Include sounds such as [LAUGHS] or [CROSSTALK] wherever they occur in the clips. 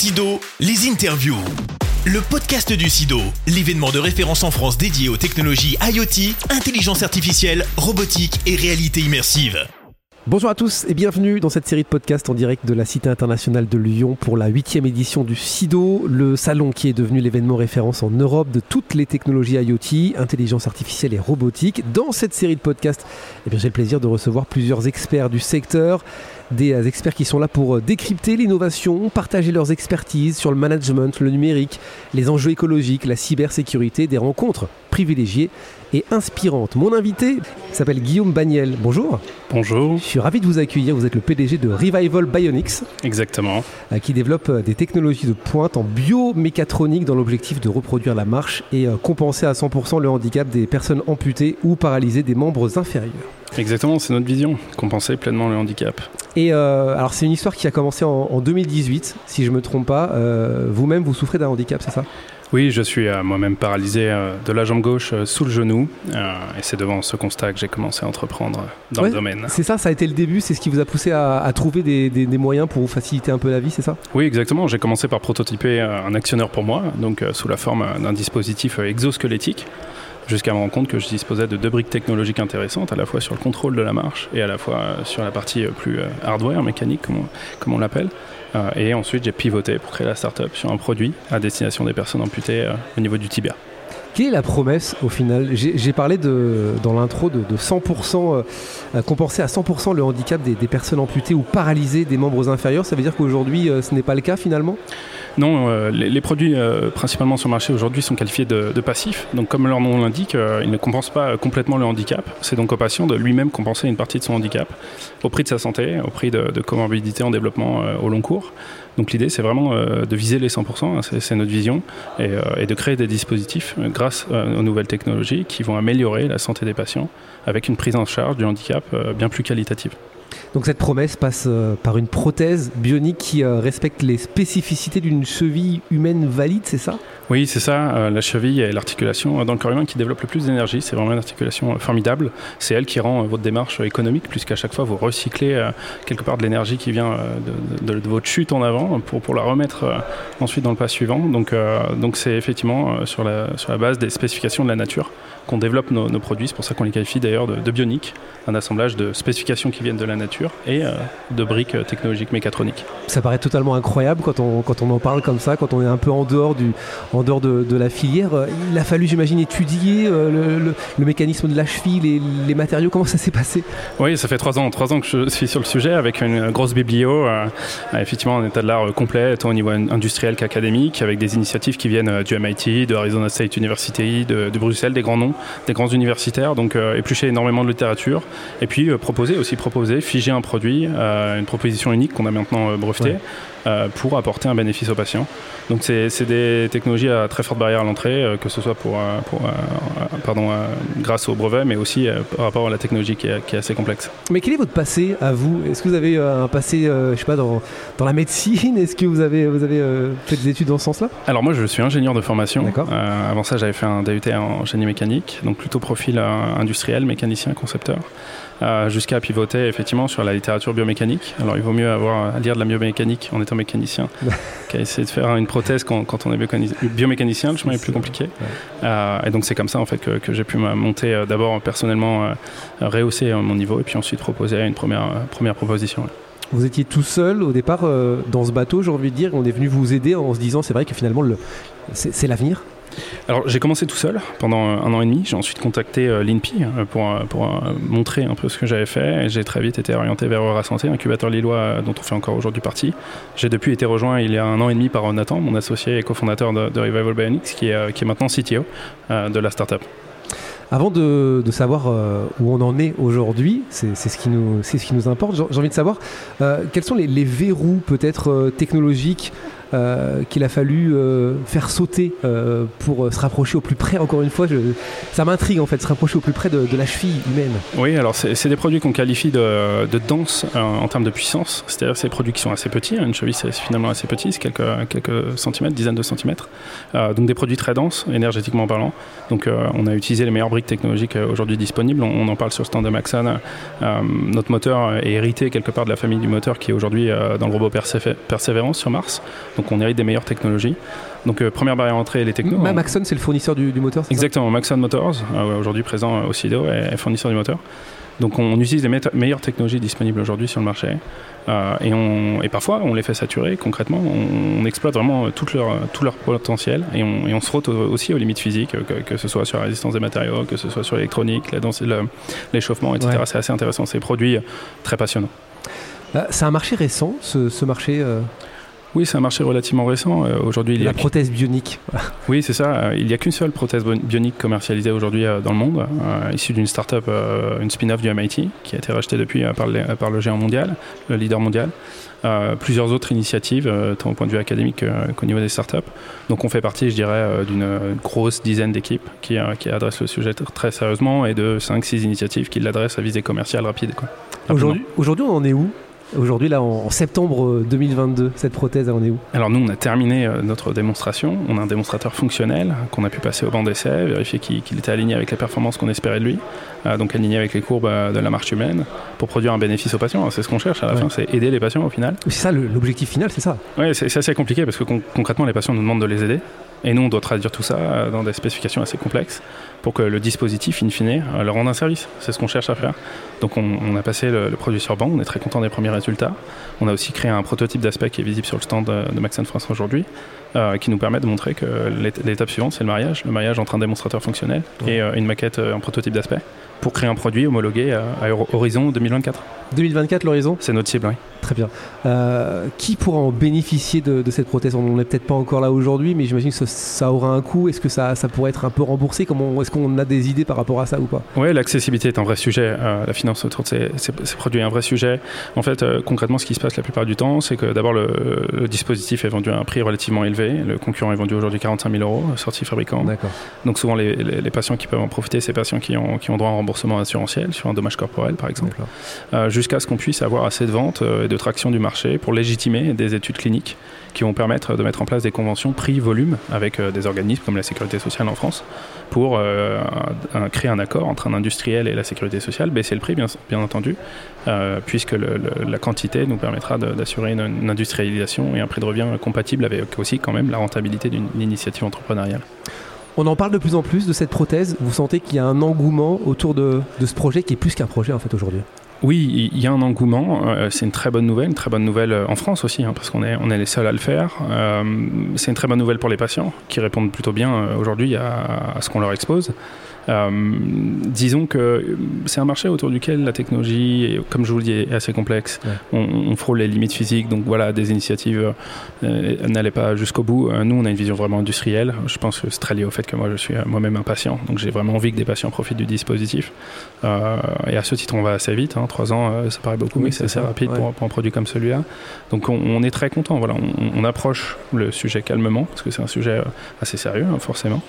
Sido, les interviews. Le podcast du SIDO, l'événement de référence en France dédié aux technologies IoT, intelligence artificielle, robotique et réalité immersive. Bonjour à tous et bienvenue dans cette série de podcasts en direct de la Cité internationale de Lyon pour la huitième édition du SIDO, le salon qui est devenu l'événement référence en Europe de toutes les technologies IoT, intelligence artificielle et robotique. Dans cette série de podcasts, eh j'ai le plaisir de recevoir plusieurs experts du secteur des euh, experts qui sont là pour euh, décrypter l'innovation, partager leurs expertises sur le management, le numérique, les enjeux écologiques, la cybersécurité, des rencontres privilégiées et inspirantes. Mon invité s'appelle Guillaume Bagnel. Bonjour. Bonjour. Je suis ravi de vous accueillir. Vous êtes le PDG de Revival Bionics. Exactement. Euh, qui développe des technologies de pointe en biomécatronique dans l'objectif de reproduire la marche et compenser à 100% le handicap des personnes amputées ou paralysées des membres inférieurs. Exactement, c'est notre vision, compenser pleinement le handicap. Et euh, alors c'est une histoire qui a commencé en, 2018, si je me trompe pas. Euh, vous-même, vous souffrez d'un handicap, c'est ça? Oui, je suis euh, moi-même paralysé de la jambe gauche sous le genou. et c'est devant ce constat que j'ai commencé à entreprendre dans le domaine. C'est ça, ça a été le début, c'est ce qui vous a poussé à, trouver des, des, moyens pour vous faciliter un peu la vie, c'est ça? Oui, exactement. J'ai commencé par prototyper un actionneur pour moi, donc sous la forme d'un dispositif exosquelettique jusqu'à me rendre compte que je disposais de deux briques technologiques intéressantes, à la fois sur le contrôle de la marche et à la fois euh, sur la partie euh, plus euh, hardware, mécanique, comme on, l'appelle. et ensuite, j'ai pivoté pour créer la startup sur un produit à destination des personnes amputées au niveau du tibia. Quelle est la promesse au final? J'ai parlé de, dans l'intro de, 100%, compenser à 100% le handicap des, personnes amputées ou paralysées des membres inférieurs. Ça veut dire qu'aujourd'hui, ce n'est pas le cas finalement? Non, euh, les, produits euh, principalement sur le marché aujourd'hui sont qualifiés de, passifs. Donc comme leur nom l'indique, euh, ils ne compensent pas complètement le handicap. C'est donc au patient de lui-même compenser une partie de son handicap au prix de sa santé, au prix de, comorbidité en développement au long cours. Donc l'idée, c'est vraiment de viser les 100%, hein, c'est notre vision, et, de créer des dispositifs grâce aux nouvelles technologies qui vont améliorer la santé des patients avec une prise en charge du handicap bien plus qualitative. Donc cette promesse passe euh, par une prothèse bionique qui euh, respecte les spécificités d'une cheville humaine valide, c'est ça? Oui, c'est ça. Euh, la cheville est l'articulation dans le corps humain qui développe le plus d'énergie. C'est vraiment une articulation formidable. C'est elle qui rend votre démarche économique, puisqu'à chaque fois vous recyclez quelque part de l'énergie qui vient de, votre chute en avant pour, pour la remettre ensuite dans le pas suivant. Donc c'est effectivement sur la, base des spécifications de la nature qu'on développe nos, produits. C'est pour ça qu'on les qualifie d'ailleurs de bioniques, un assemblage de spécifications qui viennent de la nature et euh, de briques euh, technologiques mécatroniques. Ça paraît totalement incroyable quand on, quand on en parle comme ça, quand on est un peu en dehors, du, en dehors de, de la filière. Euh, il a fallu, j'imagine, étudier le, le, mécanisme de la cheville, les, les matériaux. Comment ça s'est passé? Oui, ça fait trois ans, trois ans que je [LAUGHS] suis sur le sujet avec une grosse biblio, effectivement un état de l'art complet, tant au niveau industriel qu'académique, avec des initiatives qui viennent du MIT, de Arizona State University, de, de Bruxelles, des grands noms, des grands universitaires, donc éplucher énormément de littérature, et puis proposer aussi proposer, figer un produit, euh, une proposition unique qu'on a maintenant euh, brevetée. Euh, pour apporter un bénéfice aux patients. Donc c'est des technologies à très forte barrière à l'entrée, que ce soit pour, pour pardon, grâce au brevet, mais aussi par rapport à la technologie qui est, assez complexe. Mais quel est votre passé à vous? Est-ce que vous avez un passé, je sais pas, dans, dans la médecine? Est-ce que vous avez, vous avez fait des études dans ce sens-là? Alors moi, je suis ingénieur de formation. avant ça, j'avais fait un DUT en génie mécanique, donc plutôt profil industriel, mécanicien, concepteur. Euh, jusqu'à pivoter effectivement sur la littérature biomécanique. Alors il vaut mieux avoir à lire de la biomécanique en étant mécanicien [LAUGHS] qu'à essayer de faire une prothèse quand, quand on est biomécanicien. Le chemin est plus compliqué. Euh, et donc c'est comme ça en fait que, que j'ai pu monter euh, d'abord personnellement, rehausser mon niveau et puis ensuite proposer une première, première proposition. Vous étiez tout seul au départ dans ce bateau, j'ai envie de dire, on est venu vous aider en se disant c'est vrai que finalement c'est l'avenir? Alors j'ai commencé tout seul pendant un an et demi. J'ai ensuite contacté euh, l'INPI euh, pour, euh, pour montrer un peu ce que j'avais fait. J'ai très vite été orienté vers Eura Santé, incubateur lillois dont on fait encore aujourd'hui partie. J'ai depuis été rejoint il y a un an et demi par Nathan, mon associé et cofondateur de, de Revival Bionics, qui est, qui est maintenant CTO de la startup. Avant de, savoir où on en est aujourd'hui, c'est ce, qui nous, ce qui nous importe, j'ai envie de savoir quels sont les verrous peut-être technologiques euh, qu'il a fallu euh, faire sauter euh, pour se rapprocher au plus près, encore une fois, ça m'intrigue en fait, se rapprocher au plus près de, la cheville humaine. Oui, alors c'est des produits qu'on qualifie de, dense en termes de puissance, c'est-à-dire c'est des produits qui sont assez petits, hein. une cheville c'est finalement assez petit, c'est quelques, centimètres, dizaines de centimètres, donc des produits très denses, énergétiquement parlant. Donc on a utilisé les meilleures briques technologiques aujourd'hui disponibles, on, en parle sur le stand de Maxon. notre moteur est hérité quelque part de la famille du moteur qui est aujourd'hui dans le robot Persévérance sur Mars. On hérite des meilleures technologies. Donc première barrière d'entrée, les technos. Maxon, c'est le fournisseur du, moteur Exactement, Maxon Motors, aujourd'hui présent au CIDO, est fournisseur du moteur. Donc on utilise les meilleures technologies disponibles aujourd'hui sur le marché. Euh, et, on, et, parfois, on les fait saturer concrètement. On, exploite vraiment tout leur, tout leur potentiel et on, et on se frotte aussi aux limites physiques, que, ce soit sur la résistance des matériaux, que ce soit sur l'électronique, l'échauffement, etc. C'est assez intéressant. C'est des produits très passionnants. Euh, c'est un marché récent, ce, ce marché euh, oui, c'est un marché relativement récent. Euh, aujourd'hui, il y a la prothèse bionique. [LAUGHS] oui, c'est ça. Euh, il n'y a qu'une seule prothèse bionique commercialisée aujourd'hui euh, dans le monde, issue d'une start-up, une spin-off du MIT, qui a été rachetée depuis par, par, le géant mondial, le leader mondial. plusieurs autres initiatives, tant au point de vue académique qu'au niveau des startups. Donc on fait partie, je dirais, d'une grosse dizaine d'équipes qui, qui adressent le sujet très sérieusement et de 5-6 initiatives qui l'adressent à visée commerciale rapide. Aujourd'hui, aujourd'hui, on en est où? Aujourd'hui, là, en septembre 2022, cette prothèse, elle en est où? Alors nous, on a terminé euh, notre démonstration. On a un démonstrateur fonctionnel qu'on a pu passer au banc d'essai, vérifier qu'il était aligné avec les performances qu'on espérait de lui, euh, donc aligné avec les courbes euh, de la marche humaine, pour produire un bénéfice aux patients. C'est ce qu'on cherche à la fin, c'est aider les patients au final. C'est ça, l'objectif final, c'est ça Oui, c'est assez compliqué parce que concrètement, les patients nous demandent de les aider. Et nous, on doit traduire tout ça dans des spécifications assez complexes pour que le dispositif, in fine, leur rende un service. C'est ce qu'on cherche à faire. Donc on, a passé le, produit sur banc, on est très content des premiers résultats. On a aussi créé un prototype d'aspect qui est visible sur le stand de, de France aujourd'hui, euh, qui nous permet de montrer que l'étape suivante, c'est le mariage, le mariage entre un démonstrateur fonctionnel et euh, une maquette, euh, un prototype d'aspect, pour créer un produit homologué à, à Horizon 2024. 2024 l'horizon? C'est notre cible, oui. Très bien. Euh, qui pourra en bénéficier de, cette prothèse? On n'est peut-être pas encore là aujourd'hui, mais j'imagine que ça, aura un coût. Est-ce que ça, ça pourrait être un peu remboursé? Comment Est-ce qu'on a des idées par rapport à ça ou pas? Oui, l'accessibilité est un vrai sujet. Euh, la finance autour de ces, produits est un vrai sujet. En fait, euh, concrètement, ce qui se passe la plupart du temps, c'est que d'abord, le, dispositif est vendu à un prix relativement élevé. Le concurrent est vendu aujourd'hui 45 000 euros, sorti fabricant. D'accord. Donc souvent, les, patients qui peuvent en profiter, c'est patients qui ont, qui ont droit à un remboursement assurantiel sur un dommage corporel, par exemple. Jusqu'à ce qu'on puisse avoir assez de ventes et de traction du marché pour légitimer des études cliniques qui vont permettre de mettre en place des conventions prix-volume avec euh, des organismes comme la Sécurité sociale en France pour euh, créer un accord entre un industriel et la Sécurité sociale, baisser le prix bien, bien entendu, euh, puisque la quantité nous permettra d'assurer une, industrialisation et un prix de revient compatible avec aussi quand même la rentabilité d'une initiative entrepreneuriale. On en parle de plus en plus de cette prothèse. Vous sentez qu'il y a un engouement autour de, de ce projet qui est plus qu'un projet en fait aujourd'hui? Oui, il y a un engouement. Euh, c'est une très bonne nouvelle, une très bonne nouvelle euh, en France aussi, hein, parce qu'on est, on est les seuls à le faire. Euh, c'est une très bonne nouvelle pour les patients qui répondent plutôt bien aujourd'hui à, ce qu'on leur expose. Euh, disons que c'est un marché autour duquel la technologie, comme je vous le dis, est assez complexe. On, frôle les limites physiques, donc voilà, des initiatives euh, n'allaient pas jusqu'au bout. Euh, nous, on a une vision vraiment industrielle. Je pense que c'est très lié au fait que moi, je suis moi-même un patient, donc j'ai vraiment envie que des patients profitent du dispositif. et à ce titre, on va assez vite. Hein. Trois ans, ça paraît beaucoup, mais c'est assez rapide pour, un produit comme celui-là. Donc on, est très content. Voilà, on, approche le sujet calmement parce que c'est un sujet assez sérieux, hein, forcément.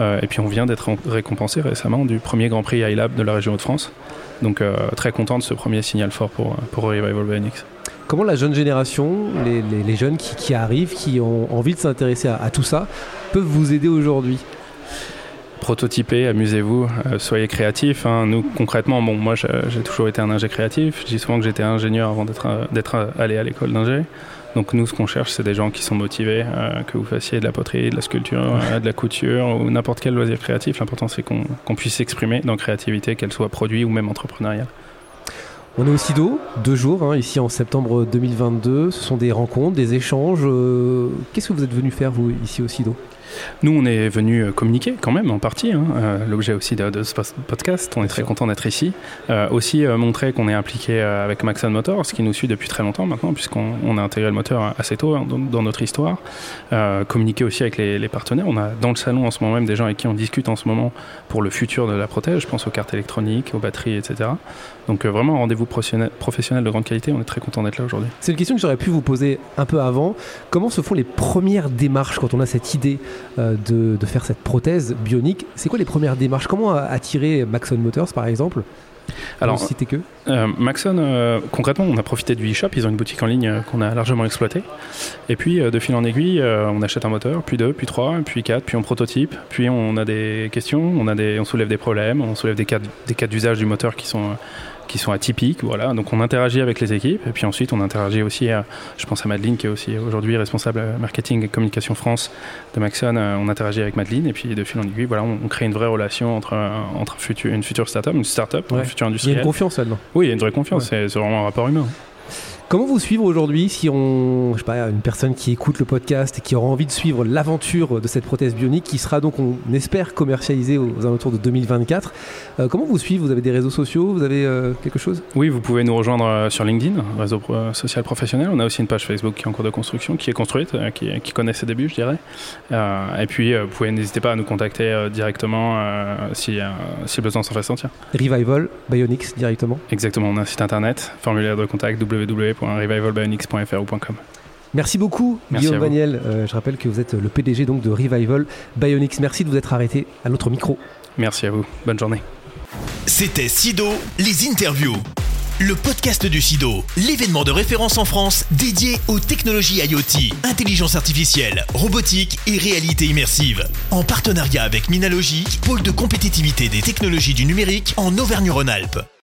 et puis on vient d'être récompensé récemment du premier Grand Prix iLab de la région de France. Donc euh, très content de ce premier signal fort pour, pour Revival Bionics. Comment la jeune génération, les, jeunes qui, arrivent, qui ont envie de s'intéresser à, tout ça, peuvent vous aider aujourd'hui? Prototypez, amusez-vous, euh, soyez créatifs. Hein. Nous, concrètement, bon, moi, j'ai toujours été un ingé créatif. Je dis souvent que j'étais ingénieur avant d'être allé à l'école d'ingé. Donc nous, ce qu'on cherche, c'est des gens qui sont motivés, euh, que vous fassiez de la poterie, de la sculpture, euh, de la couture ou n'importe quel loisir créatif. L'important, c'est qu'on puisse s'exprimer dans créativité, qu'elle soit produit ou même entrepreneuriale. On est au SIDO, deux jours, hein, ici en septembre 2022. Ce sont des rencontres, des échanges. Euh, qu'est-ce que vous êtes venu faire, vous, ici au SIDO? Nous, on est venu euh, communiquer quand même en partie, hein, euh, l'objet aussi de, ce podcast. On est très content d'être ici. Euh, aussi montrer qu'on est impliqué avec Maxon Motors, qui nous suit depuis très longtemps maintenant, puisqu'on a intégré le moteur assez tôt hein, dans, notre histoire. communiquer aussi avec les, partenaires. On a dans le salon en ce moment même des gens avec qui on discute en ce moment pour le futur de la prothèse. Je pense aux cartes électroniques, aux batteries, etc. Donc vraiment rendez-vous professionnel de grande qualité. On est très content d'être là aujourd'hui. C'est une question que j'aurais pu vous poser un peu avant. Comment se font les premières démarches quand on a cette idée euh, de, faire cette prothèse bionique. C'est quoi les premières démarches? Comment attirer Maxon Motors par exemple? Alors, citer que? euh, Maxon, euh, concrètement, on a profité du e-shop. Ils ont une boutique en ligne qu'on a largement exploitée. Et puis, de fil en aiguille, on achète un moteur, puis deux, puis trois, puis quatre, puis on prototype. Puis on a des questions, on, a des, on soulève des problèmes, on soulève des cas, des cas d'usage du moteur qui sont qui sont atypiques. Voilà. Donc on interagit avec les équipes et puis ensuite on interagit aussi, je pense à Madeline qui est aussi aujourd'hui responsable marketing et communication France de Maxon. on interagit avec Madeline et puis de fil en aiguille, voilà, on, crée une vraie relation entre, entre une future startup, une startup, une future industrielle. Il y a une confiance là-dedans. Oui, il y a une vraie confiance. C'est vraiment un rapport humain. Comment vous suivre aujourd'hui si on, je sais pas, une personne qui écoute le podcast et qui aura envie de suivre l'aventure de cette prothèse bionique qui sera donc, on espère, commercialisée aux, alentours de 2024 euh, Comment vous suivre? Vous avez des réseaux sociaux? Vous avez euh, quelque chose? Oui, vous pouvez nous rejoindre euh, sur LinkedIn, réseau social professionnel. On a aussi une page Facebook qui est en cours de construction, qui est construite, qui, qui, connaît ses débuts, je dirais. et puis, vous pouvez n'hésiter pas à nous contacter directement si, si le besoin s'en fait sentir. Revival Bionics directement Exactement, on a un site internet, formulaire de contact www revivalbionics.fr ou .com. Merci beaucoup, Guillaume Daniel. Euh, je rappelle que vous êtes le PDG donc de Revival Bionics. Merci de vous être arrêté à notre micro. Merci à vous. Bonne journée. C'était Sido, les interviews. Le podcast du SIDO, l'événement de référence en France dédié aux technologies IoT, intelligence artificielle, robotique et réalité immersive. En partenariat avec Minalogic, pôle de compétitivité des technologies du numérique en Auvergne-Rhône-Alpes.